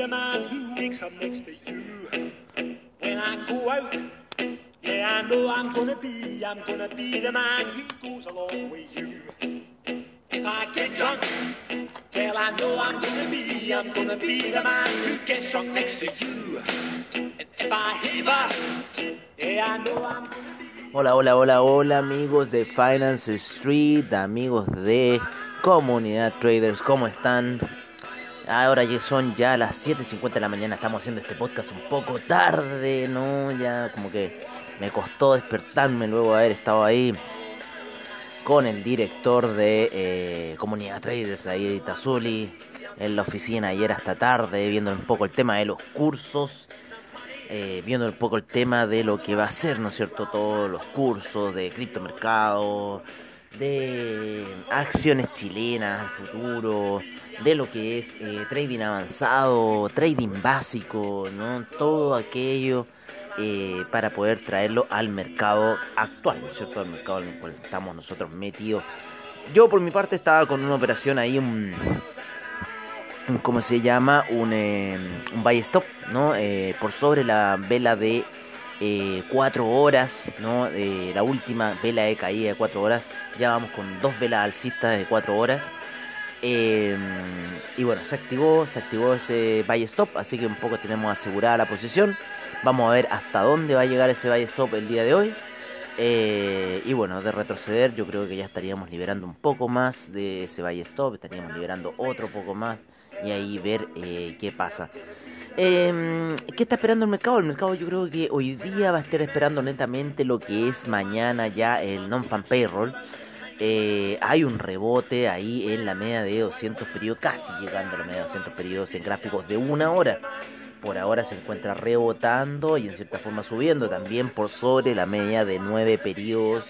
The man who wakes up next to you. When I go out, yeah, I know I'm gonna be, I'm gonna be the man who goes along with you. If I get drunk, well, I know I'm gonna be, I'm gonna be the man who gets drunk next to you. And if I heaver, yeah, I know I'm gonna be. Hola, hola, hola, hola amigos de Finance Street, amigos de Comunidad Traders, ¿cómo están? Ahora ya son ya las 7.50 de la mañana, estamos haciendo este podcast un poco tarde, ¿no? Ya como que me costó despertarme luego de haber estado ahí con el director de eh, Comunidad Traders, ahí Tazuli, en la oficina ayer hasta tarde, viendo un poco el tema de los cursos eh, viendo un poco el tema de lo que va a ser, ¿no es cierto? Todos los cursos de criptomercado, de acciones chilenas futuro, de lo que es eh, trading avanzado, trading básico, ¿no? Todo aquello eh, para poder traerlo al mercado actual, ¿no es cierto? Al mercado en el cual estamos nosotros metidos. Yo por mi parte estaba con una operación ahí, un ¿cómo se llama? Un, eh, un buy stop, ¿no? Por sobre la vela de 4 horas, ¿no? La última vela de caída de 4 horas. Ya vamos con dos velas alcistas de 4 horas. Y bueno, se activó, se activó ese buy stop, así que un poco tenemos asegurada la posición. Vamos a ver hasta dónde va a llegar ese buy stop el día de hoy. y bueno, de retroceder yo creo que ya estaríamos liberando un poco más de ese buy stop, estaríamos liberando otro poco más y ahí ver eh, qué pasa. Eh, ¿Qué está esperando el mercado? El mercado yo creo que hoy día va a estar esperando netamente lo que es mañana ya el non-fan payroll. Eh, hay un rebote ahí en la media de 200 periodos, casi llegando a la media de 200 periodos en gráficos de una hora. Por ahora se encuentra rebotando y en cierta forma subiendo también por sobre la media de 9 periodos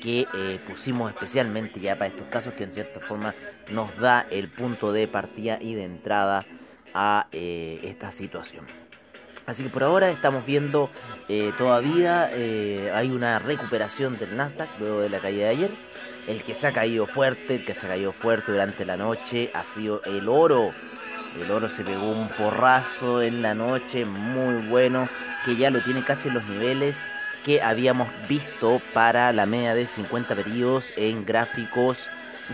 que eh, pusimos especialmente ya para estos casos que en cierta forma nos da el punto de partida y de entrada a eh, esta situación. Así que por ahora estamos viendo eh, todavía hay una recuperación del Nasdaq luego de la caída de ayer. El que se ha caído fuerte, el que se ha caído fuerte durante la noche ha sido el oro. El oro se pegó un porrazo en la noche muy bueno que ya lo tiene casi en los niveles que habíamos visto para la media de 50 periodos en gráficos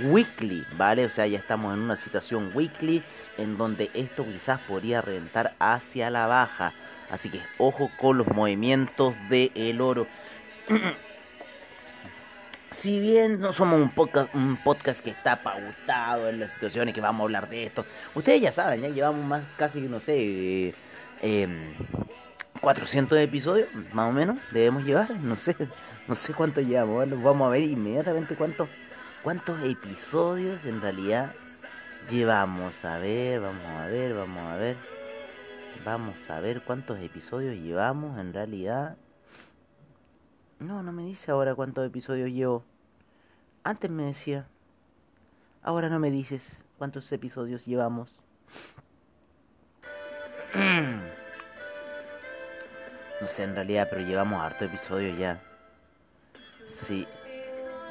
weekly, ¿vale? O sea, ya estamos en una situación weekly en donde esto quizás podría reventar hacia la baja. Así que ojo con los movimientos del el oro. si bien no somos un podcast, un podcast que está pautado en las situaciones que vamos a hablar de esto, ustedes ya saben, ya llevamos más casi, no sé, eh, eh, 400 episodios, más o menos, debemos llevar, no sé, no sé cuánto llevamos, vamos a ver inmediatamente cuántos, cuántos episodios en realidad llevamos, a ver, vamos a ver, vamos a ver, vamos a ver cuántos episodios llevamos en realidad, no, no me dice ahora cuántos episodios llevo, antes me decía, ahora no me dices cuántos episodios llevamos. No sé en realidad, pero llevamos harto episodio ya. Sí.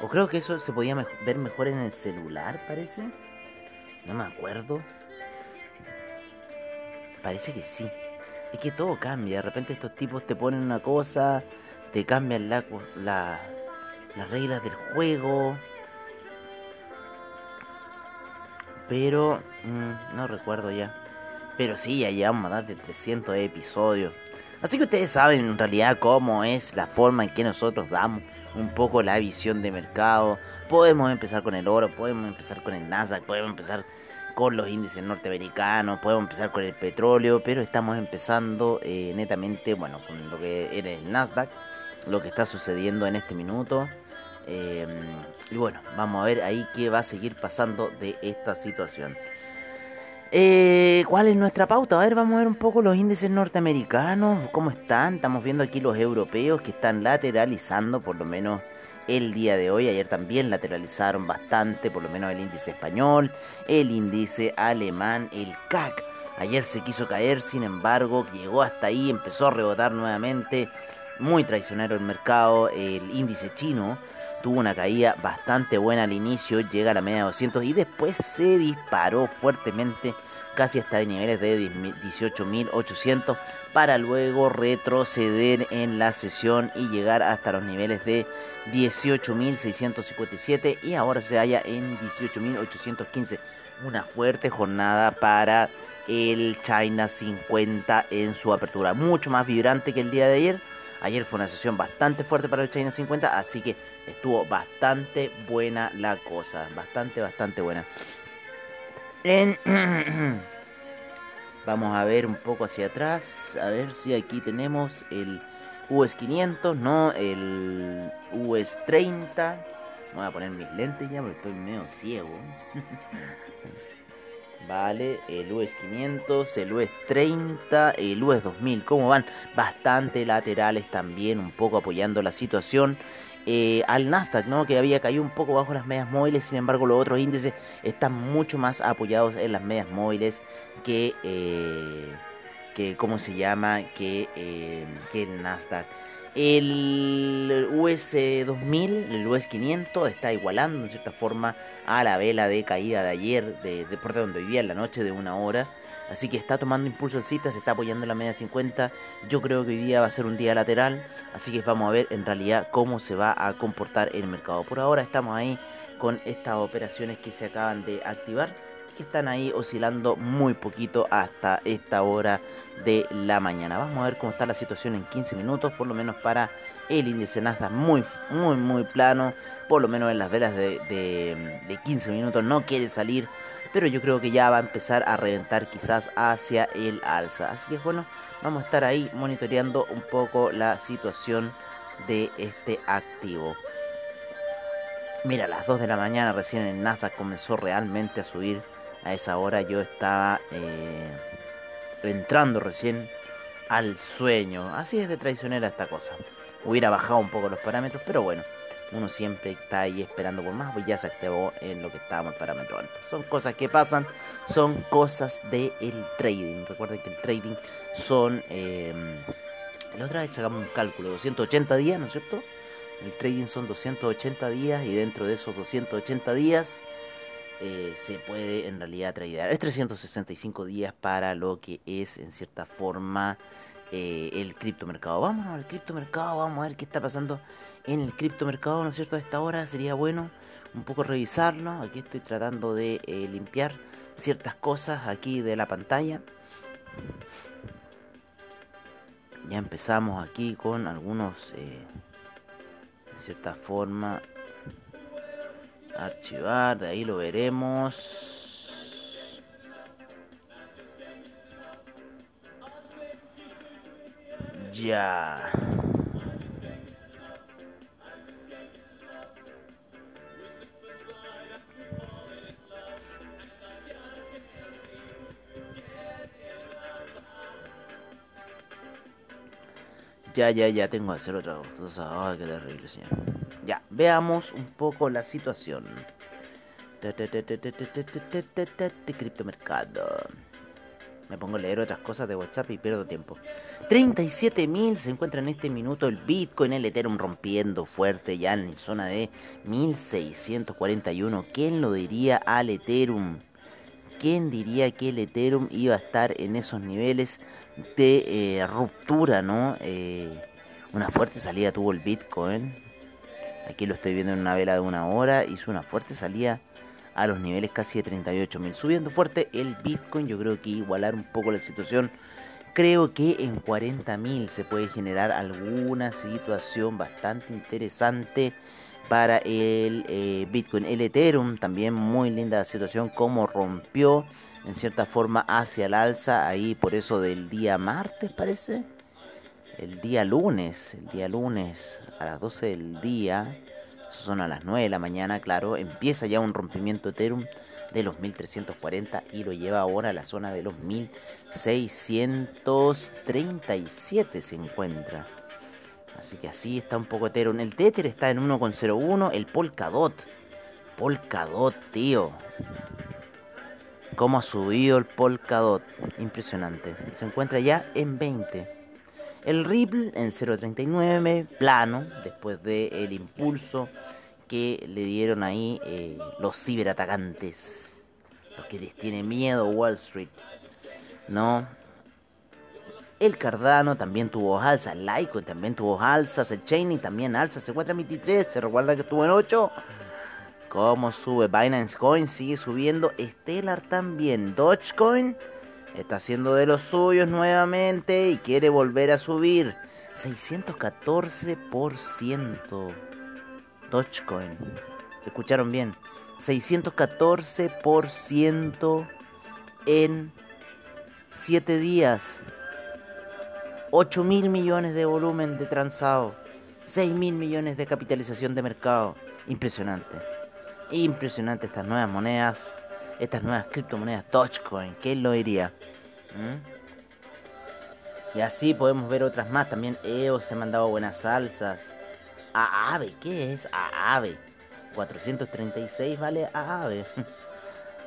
O creo que eso se podía ver mejor en el celular, parece. No me acuerdo. Parece que sí. Es que todo cambia. De repente estos tipos te ponen una cosa, te cambian la, la, las reglas del juego. Pero mm, no recuerdo ya. Pero sí, ya llevamos más de 300 episodios. Así que ustedes saben en realidad cómo es la forma en que nosotros damos un poco la visión de mercado. Podemos empezar con el oro, podemos empezar con el Nasdaq, podemos empezar con los índices norteamericanos, podemos empezar con el petróleo, pero estamos empezando eh, netamente, bueno, con lo que era el Nasdaq. lo que está sucediendo en este minuto. Eh, y bueno, vamos a ver ahí qué va a seguir pasando de esta situación. Eh, ¿Cuál es nuestra pauta? A ver, vamos a ver un poco los índices norteamericanos, cómo están. Estamos viendo aquí los europeos que están lateralizando, por lo menos el día de hoy. Ayer también lateralizaron bastante, por lo menos el índice español, el índice alemán, el CAC. Ayer se quiso caer, sin embargo, llegó hasta ahí, empezó a rebotar nuevamente. Muy traicionero el mercado. El índice chino tuvo una caída bastante buena al inicio, llega a la media de 200 y después se disparó fuertemente casi hasta niveles de 18.800 para luego retroceder en la sesión y llegar hasta los niveles de 18.657 y ahora se halla en 18.815. Una fuerte jornada para el China 50 en su apertura, mucho más vibrante que el día de ayer. Ayer fue una sesión bastante fuerte para el China 50, así que estuvo bastante buena la cosa, bastante, bastante buena. Vamos a ver un poco hacia atrás. A ver si aquí tenemos el US 500, no el US 30. Voy a poner mis lentes ya porque estoy medio ciego. vale, el US 500, el US 30, el US 2000. ¿Cómo van? Bastante laterales también, un poco apoyando la situación. Eh, al Nasdaq, ¿no? que había caído un poco bajo las medias móviles, sin embargo los otros índices están mucho más apoyados en las medias móviles que, eh, que ¿cómo se llama? Que, eh, que el Nasdaq. El US 2000, el US 500 está igualando en cierta forma a la vela de caída de ayer, de, de por donde vivía en la noche de una hora. Así que está tomando impulso el cita, se está apoyando en la media 50. Yo creo que hoy día va a ser un día lateral. Así que vamos a ver en realidad cómo se va a comportar el mercado. Por ahora estamos ahí con estas operaciones que se acaban de activar. Que están ahí oscilando muy poquito hasta esta hora de la mañana. Vamos a ver cómo está la situación en 15 minutos, por lo menos para el índice Nasdaq muy, muy, muy plano. Por lo menos en las velas de, de, de 15 minutos no quiere salir pero yo creo que ya va a empezar a reventar quizás hacia el alza. Así que bueno, vamos a estar ahí monitoreando un poco la situación de este activo. Mira, a las 2 de la mañana recién el NASA comenzó realmente a subir. A esa hora yo estaba eh, entrando recién al sueño. Así es de traicionera esta cosa. Hubiera bajado un poco los parámetros, pero bueno uno siempre está ahí esperando por más, pues ya se activó en lo que estábamos el parámetro alto. Son cosas que pasan, son cosas del trading. Recuerden que el trading son... Eh, la otra vez sacamos un cálculo, 280 días, ¿no es cierto? El trading son 280 días y dentro de esos 280 días eh, se puede en realidad tradear. Es 365 días para lo que es en cierta forma eh, el criptomercado. Vámonos al criptomercado, vamos a ver qué está pasando en el criptomercado, ¿no es cierto? A esta hora sería bueno un poco revisarlo. Aquí estoy tratando de eh, limpiar ciertas cosas aquí de la pantalla. Ya empezamos aquí con algunos, eh, de cierta forma, archivar, de ahí lo veremos. Ya. Ya, ya, ya tengo que hacer otra cosa. Ay, qué terrible, señor. Ya, veamos un poco la situación. Criptomercado. Me pongo a leer otras cosas de WhatsApp y pierdo tiempo. 37.000 se encuentra en este minuto el Bitcoin, el Ethereum rompiendo fuerte ya en zona de 1641. ¿Quién lo diría al Ethereum? ¿Quién diría que el Ethereum iba a estar en esos niveles de eh, ruptura, no? Eh, una fuerte salida tuvo el Bitcoin. Aquí lo estoy viendo en una vela de una hora. Hizo una fuerte salida a los niveles casi de 38.000. Subiendo fuerte el Bitcoin, yo creo que igualar un poco la situación. Creo que en 40.000 se puede generar alguna situación bastante interesante para el eh, Bitcoin. El Ethereum también muy linda situación como rompió en cierta forma hacia el alza ahí por eso del día martes parece. el día lunes, el día lunes a las 12 del día, son a las 9 de la mañana, claro, empieza ya un rompimiento Ethereum de los 1340 y lo lleva ahora a la zona de los 1637 se encuentra. Así que así está un poco Ethereum. El Tether está en 1,01, el Polkadot. Polkadot, tío. Cómo ha subido el Polkadot. Impresionante. Se encuentra ya en 20. El Ripple en 0.39, plano, después del impulso que le dieron ahí eh, los ciberatacantes. Los que les tiene miedo Wall Street. ¿No? El Cardano también tuvo alza. El Litecoin también tuvo alzas. El Chaining también alza. Se encuentra en 23. Se recuerda que estuvo en 8. ¿Cómo sube? Binance Coin sigue subiendo. Stellar también. Dogecoin está haciendo de los suyos nuevamente y quiere volver a subir. 614%. Dogecoin. ¿Escucharon bien? 614% en 7 días. 8 mil millones de volumen de transado. 6 mil millones de capitalización de mercado. Impresionante. Impresionante estas nuevas monedas. Estas nuevas criptomonedas. Dogecoin. ¿Quién lo diría? Y así podemos ver otras más. También EOS se ha mandado buenas salsas. AAVE, ¿qué es AAVE? 436 vale AAVE.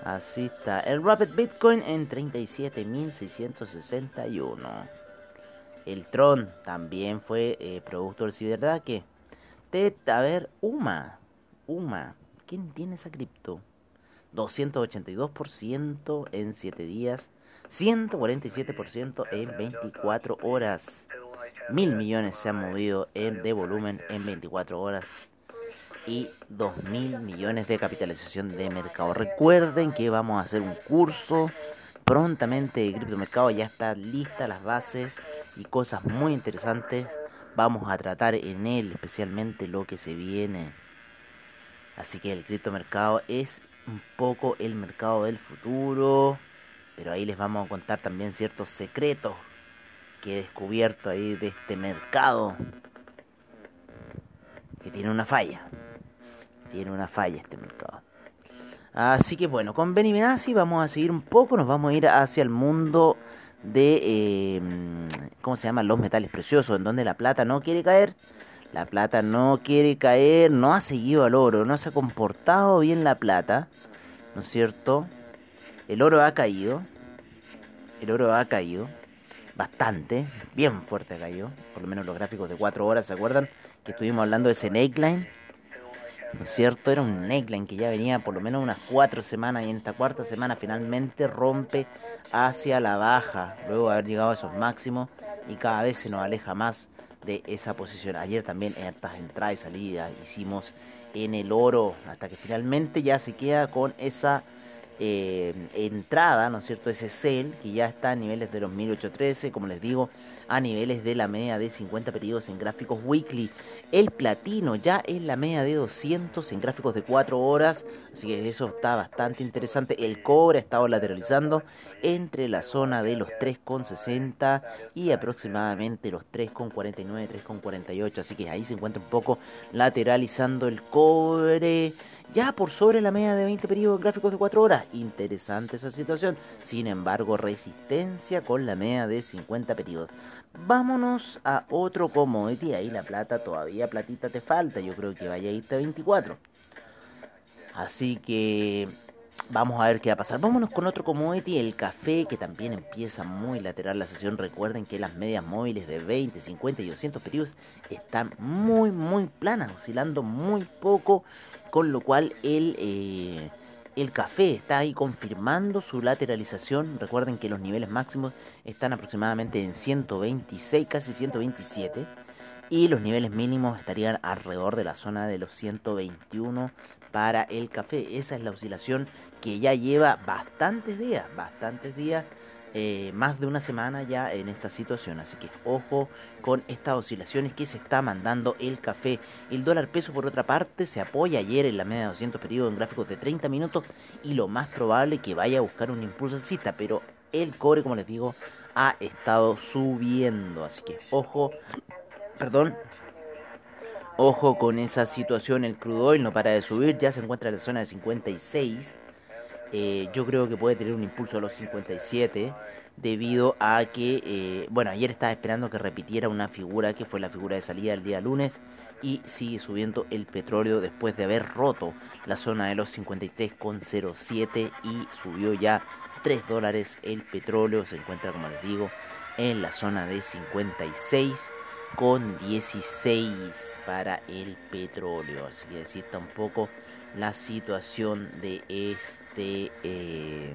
Así está. El Rapid Bitcoin en 37.661. El Tron también fue eh, producto del ciberataque. a ver, UMA. UMA. ¿Quién tiene esa cripto? 282% en 7 días. 147% en 24 horas. Mil millones se han movido en, de volumen en 24 horas y 2 mil millones de capitalización de mercado. Recuerden que vamos a hacer un curso prontamente de criptomercado. Ya están listas las bases y cosas muy interesantes. Vamos a tratar en él especialmente lo que se viene. Así que el criptomercado es un poco el mercado del futuro. Pero ahí les vamos a contar también ciertos secretos que he descubierto ahí de este mercado que tiene una falla. Tiene una falla este mercado. Así que bueno, con Benny Benassi vamos a seguir un poco, nos vamos a ir hacia el mundo de, eh, ¿cómo se llama? Los metales preciosos, en donde la plata no quiere caer. La plata no quiere caer, no ha seguido al oro, no se ha comportado bien la plata, ¿no es cierto? El oro ha caído, el oro ha caído, bastante, bien fuerte caído, por lo menos los gráficos de 4 horas, ¿se acuerdan? Que estuvimos hablando de ese neckline, ¿no es cierto? Era un neckline que ya venía por lo menos unas 4 semanas y en esta cuarta semana finalmente rompe hacia la baja, luego de haber llegado a esos máximos y cada vez se nos aleja más de esa posición. Ayer también en estas entradas y salidas hicimos en el oro hasta que finalmente ya se queda con esa eh, entrada, ¿no es cierto? Ese sell que ya está a niveles de los 1813, como les digo, a niveles de la media de 50 periodos en gráficos weekly. El platino ya es la media de 200 en gráficos de 4 horas, así que eso está bastante interesante. El cobre ha estado lateralizando entre la zona de los 3,60 y aproximadamente los 3,49, 3,48, así que ahí se encuentra un poco lateralizando el cobre ya por sobre la media de 20 periodos gráficos de 4 horas. Interesante esa situación. Sin embargo, resistencia con la media de 50 periodos. Vámonos a otro commodity. Ahí la plata todavía, platita te falta. Yo creo que vaya a irte a 24. Así que vamos a ver qué va a pasar. Vámonos con otro commodity, el café, que también empieza muy lateral la sesión. Recuerden que las medias móviles de 20, 50 y 200 periodos están muy, muy planas, oscilando muy poco con lo cual el, eh, el café está ahí confirmando su lateralización. Recuerden que los niveles máximos están aproximadamente en 126, casi 127. Y los niveles mínimos estarían alrededor de la zona de los 121 para el café. Esa es la oscilación que ya lleva bastantes días, bastantes días eh, más de una semana ya en esta situación. Así que ojo con estas oscilaciones que se está mandando el café. El dólar peso, por otra parte, se apoya ayer en la media de 200 periodos en gráficos de 30 minutos y lo más probable que vaya a buscar un impulso alcista. Pero el cobre, como les digo, ha estado subiendo. Así que ojo, perdón, ojo con esa situación. El crudo oil no para de subir, ya se encuentra en la zona de 56. Eh, yo creo que puede tener un impulso a los 57 debido a que, eh, bueno, ayer estaba esperando que repitiera una figura que fue la figura de salida el día lunes y sigue subiendo el petróleo después de haber roto la zona de los 53,07 y subió ya 3 dólares el petróleo, se encuentra como les digo en la zona de 56 con 16 para el petróleo, así que así está un poco la situación de este... Eh,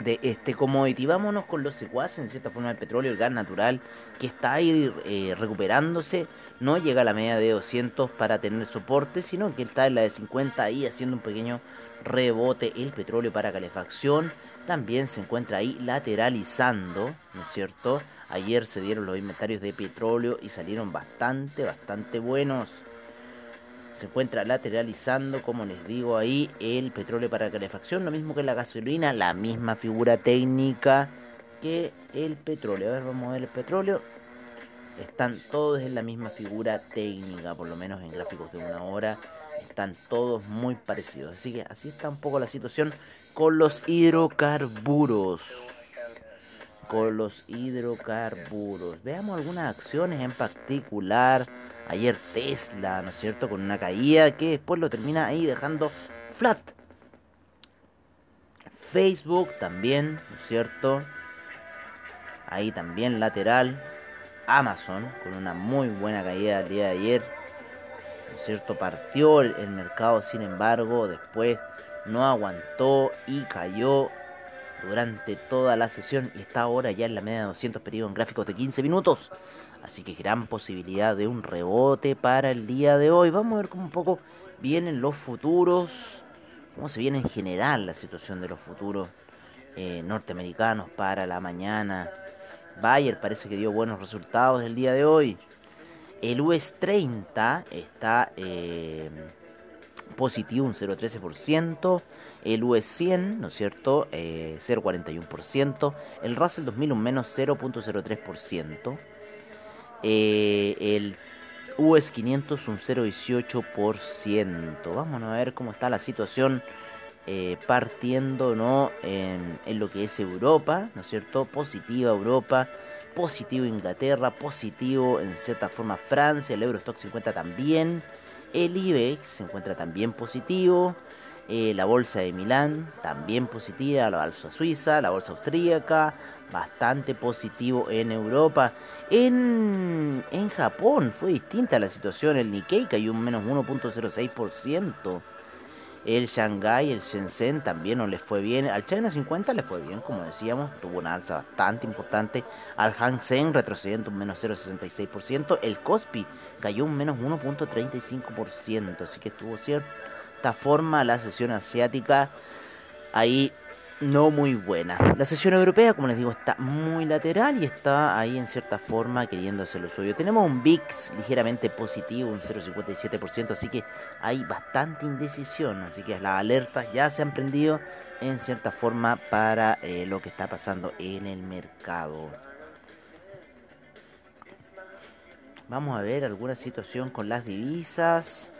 de este commodity. Vámonos con los secuaces, en cierta forma el petróleo, el gas natural, que está ahí eh, recuperándose. No llega a la media de 200 para tener soporte, sino que está en la de 50 ahí haciendo un pequeño rebote. El petróleo para calefacción también se encuentra ahí lateralizando, ¿no es cierto? Ayer se dieron los inventarios de petróleo y salieron bastante, bastante buenos se encuentra lateralizando, como les digo ahí, el petróleo para calefacción, lo mismo que la gasolina, la misma figura técnica que el petróleo. A ver, vamos a ver el petróleo. Están todos en la misma figura técnica, por lo menos en gráficos de una hora. Están todos muy parecidos. Así que así está un poco la situación con los hidrocarburos. Con los hidrocarburos. Veamos algunas acciones en particular Ayer Tesla, ¿no es cierto? Con una caída que después lo termina ahí dejando flat. Facebook también, ¿no es cierto? Ahí también lateral. Amazon con una muy buena caída el día de ayer. ¿No es cierto? Partió el mercado, sin embargo, después no aguantó y cayó durante toda la sesión y está ahora ya en la media de 200 periodos en gráficos de 15 minutos. Así que gran posibilidad de un rebote para el día de hoy. Vamos a ver cómo un poco vienen los futuros, cómo se viene en general la situación de los futuros eh, norteamericanos para la mañana. Bayer parece que dio buenos resultados el día de hoy. El US 30 está eh, positivo un 0,13%. El US 100, ¿no es cierto? 0,41%. Eh, el Russell 2000 un menos 0,03%. Eh, el US 500 un 0,18%. Vamos a ver cómo está la situación eh, partiendo ¿no? En, en, lo que es Europa, ¿no es cierto? Positiva Europa, positivo Inglaterra, positivo en cierta forma Francia, el Eurostock 50 también, el IBEX se encuentra también positivo, eh, la bolsa de Milán también positiva, la bolsa suiza, la bolsa austríaca, bastante positivo en Europa. En, en Japón fue distinta la situación, el Nikkei cayó un menos 1.06%. El Shanghai, el Shenzhen también no les fue bien. Al China 50 le fue bien, como decíamos, tuvo una alza bastante importante. Al Hang Seng retrocediendo un menos 0.66%. El Kospi cayó un menos 1.35%, así que estuvo cierto esta forma la sesión asiática ahí no muy buena. La sesión europea, como les digo, está muy lateral y está ahí en cierta forma queriéndose lo suyo. Tenemos un VIX ligeramente positivo, un 0,57%, así que hay bastante indecisión. Así que las alertas ya se han prendido en cierta forma para eh, lo que está pasando en el mercado. Vamos a ver alguna situación con las divisas.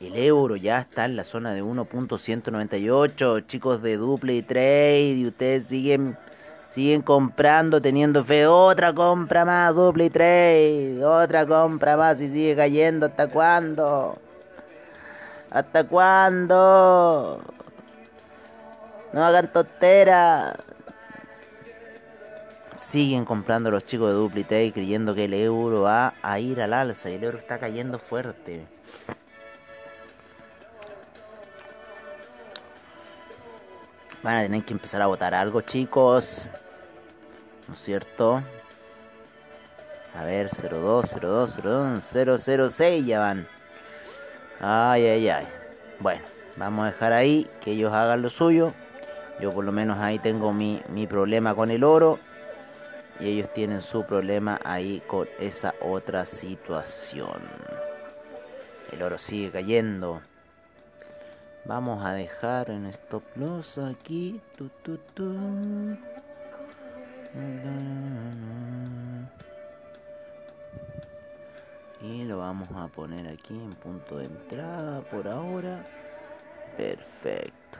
El euro ya está en la zona de 1.198. Chicos de Duple Trade. Y ustedes siguen, siguen comprando, teniendo fe. Otra compra más, Duple Trade. Otra compra más y sigue cayendo. ¿Hasta cuándo? ¿Hasta cuándo? No hagan tonteras. Siguen comprando los chicos de Trade creyendo que el euro va a ir al alza y el euro está cayendo fuerte. Van a tener que empezar a votar algo, chicos. ¿No es cierto? A ver, 02, 02, 02, 006 ya van. Ay, ay, ay. Bueno, vamos a dejar ahí que ellos hagan lo suyo. Yo por lo menos ahí tengo mi, mi problema con el oro. Y ellos tienen su problema ahí con esa otra situación. El oro sigue cayendo. Vamos a dejar en stop loss aquí. Y lo vamos a poner aquí en punto de entrada por ahora. Perfecto.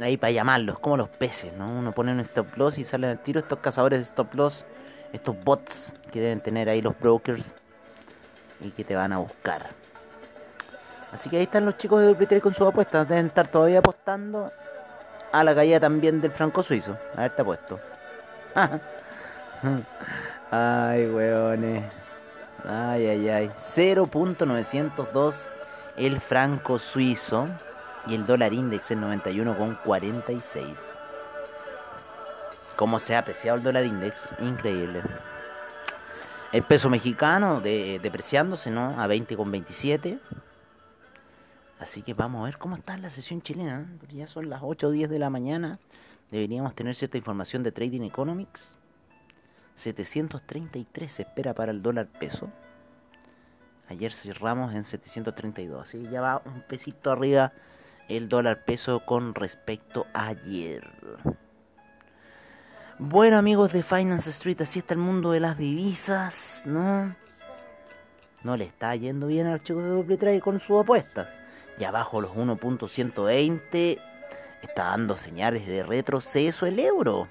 Ahí para llamarlos, como los peces, ¿no? Uno pone un stop loss y salen al tiro estos cazadores de stop loss, estos bots que deben tener ahí los brokers y que te van a buscar. Así que ahí están los chicos de WP3 con sus apuestas. Deben estar todavía apostando a la caída también del franco suizo. A ver, te apuesto. ay, weones. Ay, ay, ay. 0.902 el franco suizo. Y el dólar index en 91,46. ¿Cómo se ha apreciado el dólar index? Increíble. El peso mexicano de, depreciándose, ¿no? A 20,27. Así que vamos a ver cómo está la sesión chilena. Ya son las 8 o 10 de la mañana. Deberíamos tener cierta información de Trading Economics. 733 se espera para el dólar peso. Ayer cerramos en 732. Así que ya va un pesito arriba el dólar peso con respecto a ayer. Bueno amigos de Finance Street, así está el mundo de las divisas, ¿no? No le está yendo bien al chico de doble trade con su apuesta. Y abajo los 1.120 está dando señales de retroceso el euro.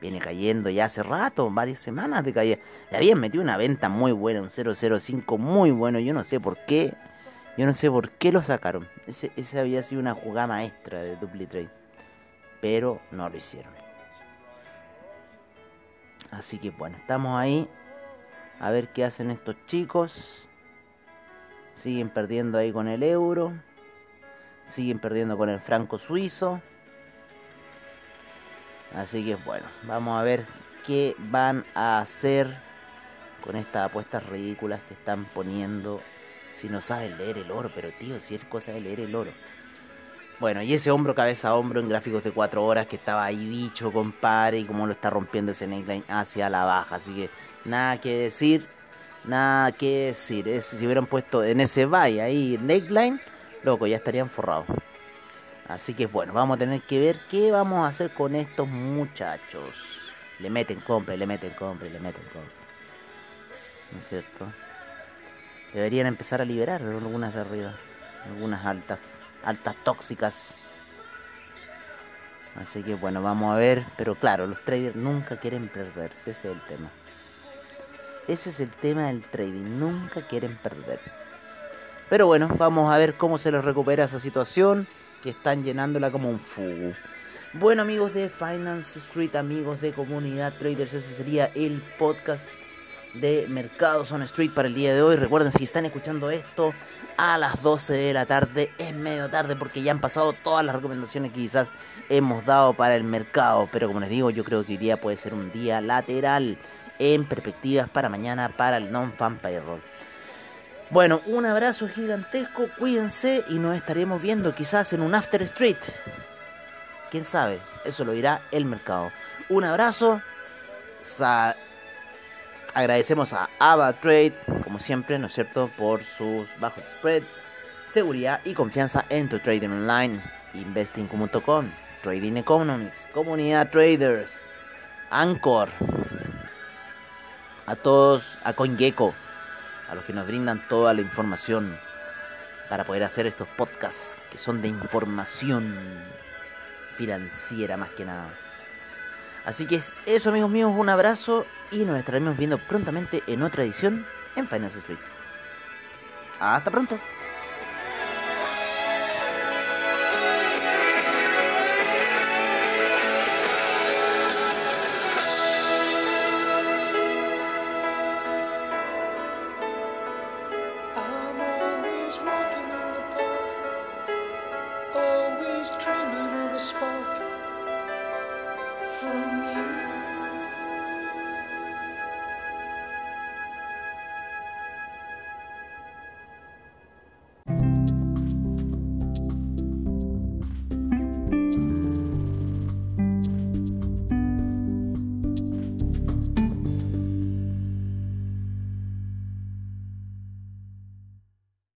Viene cayendo ya hace rato, varias semanas de caída. Le habían metido una venta muy buena, un 005 muy bueno. Yo no sé por qué yo no sé por qué lo sacaron. Ese, había sido una jugada maestra de Trade. Pero no lo hicieron. Así que bueno, estamos ahí. A ver qué hacen estos chicos. Siguen perdiendo ahí con el euro. Siguen perdiendo con el franco suizo. Así que bueno, vamos a ver qué van a hacer con estas apuestas ridículas que están poniendo si no sabes leer el oro, pero tío, si es cosa de leer el oro. Bueno, y ese hombro cabeza a hombro en gráficos de 4 horas que estaba ahí dicho, compadre, y cómo lo está rompiendo ese neckline hacia la baja. Así que nada que decir, nada que decir. si hubieran puesto en ese buy ahí neckline, loco, ya estarían forrados. Así que bueno, vamos a tener que ver qué vamos a hacer con estos muchachos. Le meten compra, le meten compra, le meten compra. ¿No es cierto? Deberían empezar a liberar algunas de arriba. Algunas altas, altas tóxicas. Así que bueno, vamos a ver. Pero claro, los traders nunca quieren perderse. Ese es el tema. Ese es el tema del trading. Nunca quieren perder. Pero bueno, vamos a ver cómo se les recupera esa situación. Que están llenándola como un fugu. Bueno amigos de Finance Street, amigos de Comunidad Traders, ese sería el podcast de Mercados on Street para el día de hoy. Recuerden, si están escuchando esto a las 12 de la tarde, es medio tarde porque ya han pasado todas las recomendaciones que quizás hemos dado para el mercado. Pero como les digo, yo creo que hoy día puede ser un día lateral en perspectivas para mañana para el non-fan payroll. Bueno, un abrazo gigantesco, cuídense y nos estaremos viendo quizás en un After Street. Quién sabe, eso lo dirá el mercado. Un abrazo. Agradecemos a AvaTrade, como siempre, ¿no es cierto?, por sus bajos spread, seguridad y confianza en tu trading online. Investing.com, Trading Economics, Comunidad Traders, Anchor, a todos, a CoinGecko, a los que nos brindan toda la información para poder hacer estos podcasts que son de información financiera más que nada. Así que es eso amigos míos, un abrazo y nos estaremos viendo prontamente en otra edición en Finance Street. Hasta pronto.